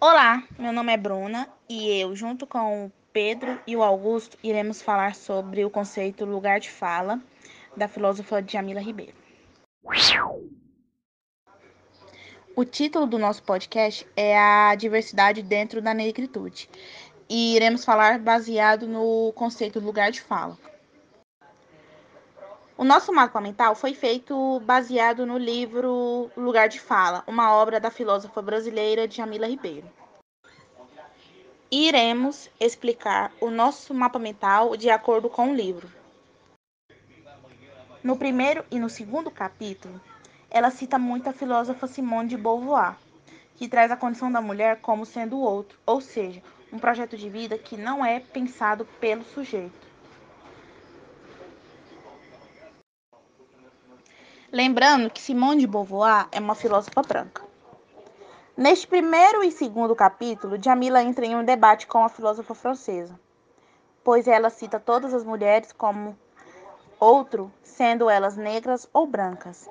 Olá, meu nome é Bruna e eu, junto com o Pedro e o Augusto, iremos falar sobre o conceito lugar de fala da filósofa Jamila Ribeiro. O título do nosso podcast é A Diversidade Dentro da Negritude e iremos falar baseado no conceito lugar de fala. O nosso mapa mental foi feito baseado no livro Lugar de Fala, uma obra da filósofa brasileira Jamila Ribeiro. Iremos explicar o nosso mapa mental de acordo com o livro. No primeiro e no segundo capítulo, ela cita muito a filósofa Simone de Beauvoir, que traz a condição da mulher como sendo o outro, ou seja, um projeto de vida que não é pensado pelo sujeito. Lembrando que Simone de Beauvoir é uma filósofa branca. Neste primeiro e segundo capítulo, Jamila entra em um debate com a filósofa francesa, pois ela cita todas as mulheres como outro, sendo elas negras ou brancas.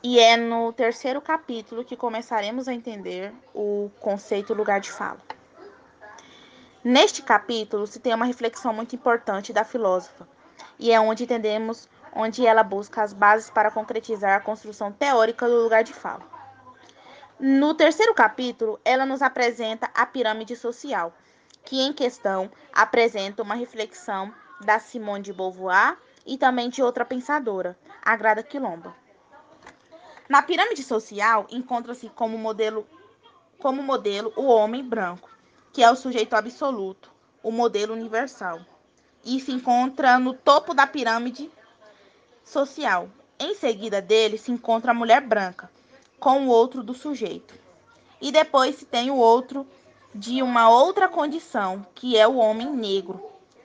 E é no terceiro capítulo que começaremos a entender o conceito lugar de fala. Neste capítulo se tem uma reflexão muito importante da filósofa, e é onde entendemos onde ela busca as bases para concretizar a construção teórica do lugar de fala. No terceiro capítulo, ela nos apresenta a pirâmide social, que em questão apresenta uma reflexão da Simone de Beauvoir e também de outra pensadora, a Grada Quilomba. Na pirâmide social, encontra-se como modelo, como modelo o homem branco, que é o sujeito absoluto, o modelo universal, e se encontra no topo da pirâmide social. Em seguida dele se encontra a mulher branca, com o outro do sujeito. E depois se tem o outro de uma outra condição, que é o homem negro,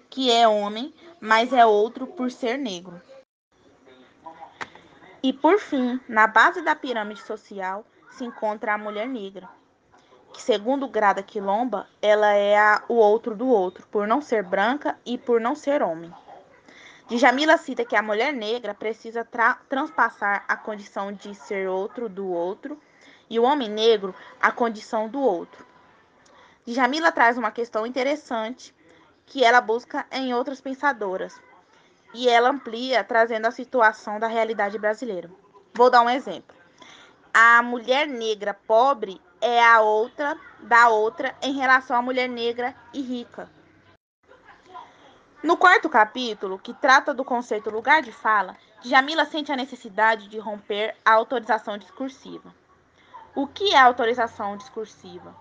que é homem, mas é outro por ser negro. E por fim, na base da pirâmide social se encontra a mulher negra, que segundo Grada Quilomba, ela é a, o outro do outro, por não ser branca e por não ser homem. Djamila cita que a mulher negra precisa transpassar a condição de ser outro do outro e o homem negro a condição do outro. Djamila traz uma questão interessante que ela busca em outras pensadoras e ela amplia trazendo a situação da realidade brasileira. Vou dar um exemplo. A mulher negra pobre é a outra da outra em relação à mulher negra e rica. No quarto capítulo, que trata do conceito lugar de fala, Jamila sente a necessidade de romper a autorização discursiva. O que é autorização discursiva?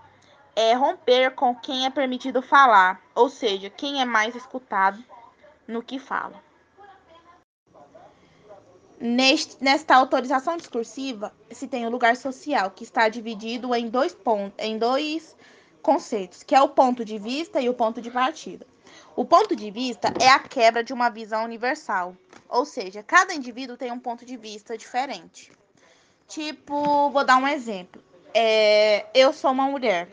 É romper com quem é permitido falar, ou seja, quem é mais escutado no que fala. Neste, nesta autorização discursiva, se tem o lugar social, que está dividido em dois pontos, em dois conceitos, que é o ponto de vista e o ponto de partida. O ponto de vista é a quebra de uma visão universal, ou seja, cada indivíduo tem um ponto de vista diferente. Tipo, vou dar um exemplo. É, eu sou uma mulher.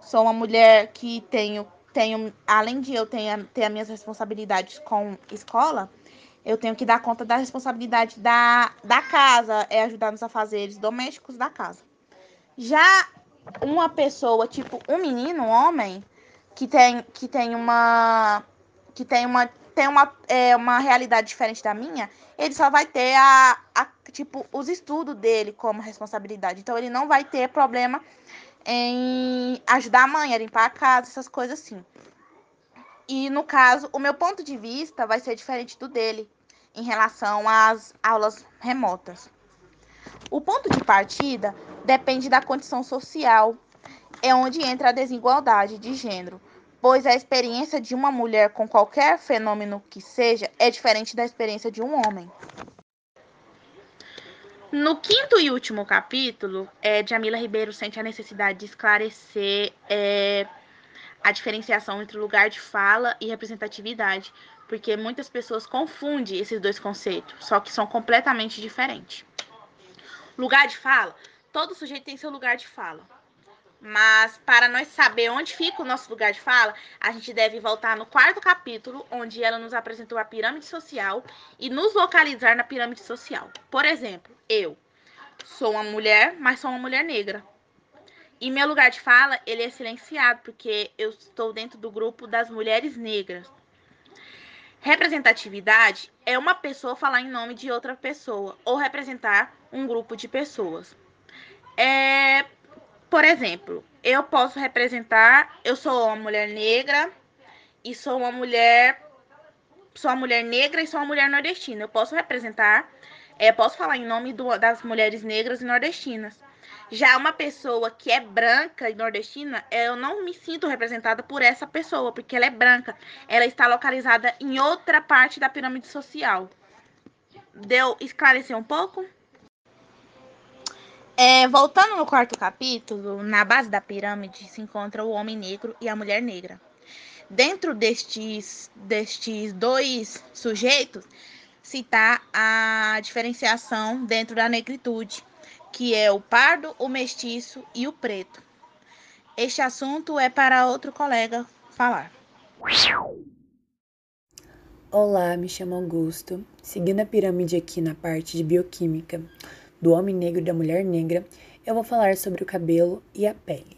Sou uma mulher que tenho, tenho além de eu ter, ter as minhas responsabilidades com escola, eu tenho que dar conta da responsabilidade da, da casa, é ajudar nos afazeres domésticos da casa. Já uma pessoa, tipo um menino, um homem, que tem, que tem uma que tem uma tem uma, é, uma realidade diferente da minha, ele só vai ter a, a tipo os estudos dele como responsabilidade. Então ele não vai ter problema em ajudar a mãe a limpar a casa, essas coisas assim. E no caso, o meu ponto de vista vai ser diferente do dele em relação às aulas remotas. O ponto de partida depende da condição social é onde entra a desigualdade de gênero, pois a experiência de uma mulher com qualquer fenômeno que seja é diferente da experiência de um homem. No quinto e último capítulo, é, Jamila Ribeiro sente a necessidade de esclarecer é, a diferenciação entre lugar de fala e representatividade, porque muitas pessoas confundem esses dois conceitos, só que são completamente diferentes. Lugar de fala, todo sujeito tem seu lugar de fala. Mas para nós saber onde fica o nosso lugar de fala, a gente deve voltar no quarto capítulo, onde ela nos apresentou a pirâmide social e nos localizar na pirâmide social. Por exemplo, eu sou uma mulher, mas sou uma mulher negra. E meu lugar de fala, ele é silenciado, porque eu estou dentro do grupo das mulheres negras. Representatividade é uma pessoa falar em nome de outra pessoa ou representar um grupo de pessoas. É, por exemplo, eu posso representar, eu sou uma mulher negra e sou uma mulher sou uma mulher negra e sou uma mulher nordestina. Eu posso representar, é, posso falar em nome do, das mulheres negras e nordestinas. Já uma pessoa que é branca e nordestina, eu não me sinto representada por essa pessoa, porque ela é branca. Ela está localizada em outra parte da pirâmide social. Deu esclarecer um pouco? É, voltando no quarto capítulo, na base da pirâmide se encontra o homem negro e a mulher negra. Dentro destes, destes dois sujeitos, se está a diferenciação dentro da negritude, que é o pardo, o mestiço e o preto. Este assunto é para outro colega falar. Olá, me chamo Augusto. Seguindo a pirâmide aqui na parte de bioquímica do homem negro e da mulher negra, eu vou falar sobre o cabelo e a pele.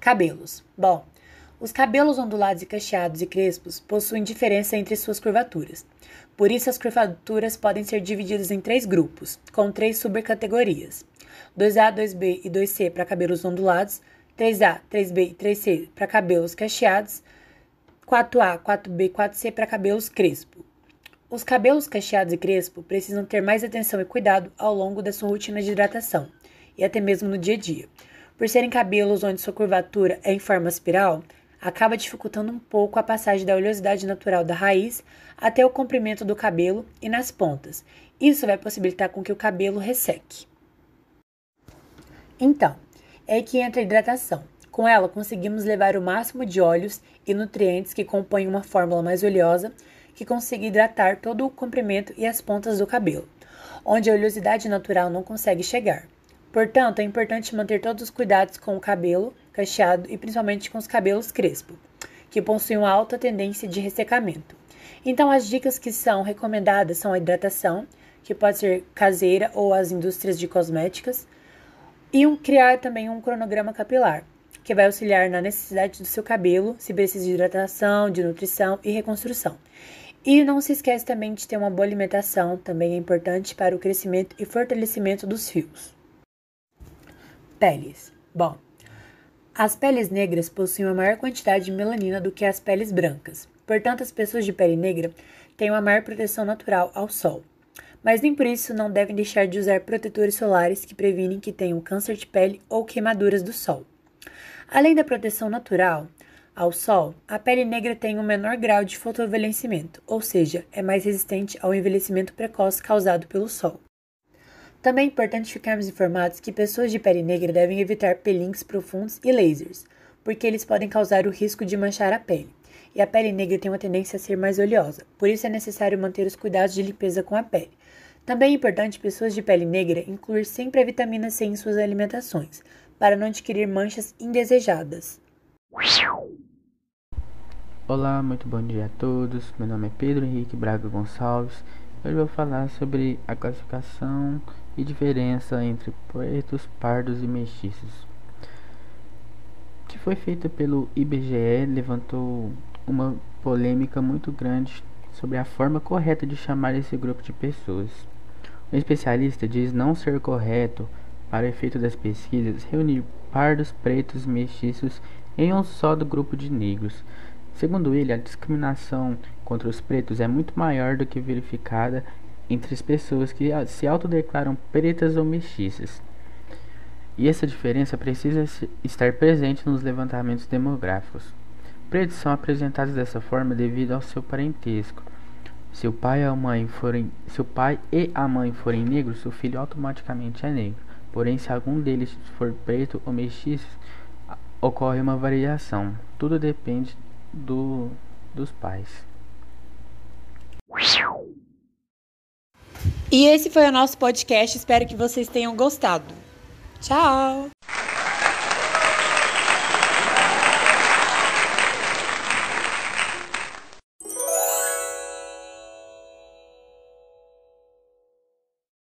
Cabelos. Bom, os cabelos ondulados e cacheados e crespos possuem diferença entre suas curvaturas. Por isso, as curvaturas podem ser divididas em três grupos, com três subcategorias: 2A, 2B e 2C para cabelos ondulados, 3A, 3B e 3C para cabelos cacheados, 4A, 4B e 4C para cabelos crespo. Os cabelos cacheados e crespo precisam ter mais atenção e cuidado ao longo da sua rotina de hidratação e até mesmo no dia a dia. Por serem cabelos onde sua curvatura é em forma espiral, acaba dificultando um pouco a passagem da oleosidade natural da raiz até o comprimento do cabelo e nas pontas. Isso vai possibilitar com que o cabelo resseque. Então, é que entra a hidratação. Com ela, conseguimos levar o máximo de óleos e nutrientes que compõem uma fórmula mais oleosa que consiga hidratar todo o comprimento e as pontas do cabelo, onde a oleosidade natural não consegue chegar. Portanto, é importante manter todos os cuidados com o cabelo cacheado e principalmente com os cabelos crespo, que possuem uma alta tendência de ressecamento. Então, as dicas que são recomendadas são a hidratação, que pode ser caseira ou as indústrias de cosméticas, e um, criar também um cronograma capilar, que vai auxiliar na necessidade do seu cabelo, se precisa de hidratação, de nutrição e reconstrução. E não se esquece também de ter uma boa alimentação, também é importante para o crescimento e fortalecimento dos fios. Peles. Bom, as peles negras possuem uma maior quantidade de melanina do que as peles brancas. Portanto, as pessoas de pele negra têm uma maior proteção natural ao sol. Mas nem por isso não devem deixar de usar protetores solares que previnem que tenham câncer de pele ou queimaduras do sol. Além da proteção natural ao sol, a pele negra tem um menor grau de fotoenvelhecimento, ou seja, é mais resistente ao envelhecimento precoce causado pelo sol. Também é importante ficarmos informados que pessoas de pele negra devem evitar pelinks profundos e lasers, porque eles podem causar o risco de manchar a pele. E a pele negra tem uma tendência a ser mais oleosa, por isso é necessário manter os cuidados de limpeza com a pele. Também é importante pessoas de pele negra incluir sempre a vitamina C em suas alimentações, para não adquirir manchas indesejadas. Olá, muito bom dia a todos. Meu nome é Pedro Henrique Braga Gonçalves. Hoje vou falar sobre a classificação e diferença entre pretos, pardos e mestiços. Que foi feita pelo IBGE levantou uma polêmica muito grande sobre a forma correta de chamar esse grupo de pessoas. O especialista diz não ser correto, para efeito das pesquisas, reunir pardos, pretos e mestiços em um só do grupo de negros. Segundo ele, a discriminação contra os pretos é muito maior do que verificada entre as pessoas que se autodeclaram pretas ou mestiças. E essa diferença precisa estar presente nos levantamentos demográficos. Pretos são apresentados dessa forma devido ao seu parentesco. Se o pai, a mãe forem, se o pai e a mãe forem negros, o filho automaticamente é negro. Porém, se algum deles for preto ou mestiço, ocorre uma variação. Tudo depende do, dos pais. E esse foi o nosso podcast. Espero que vocês tenham gostado. Tchau!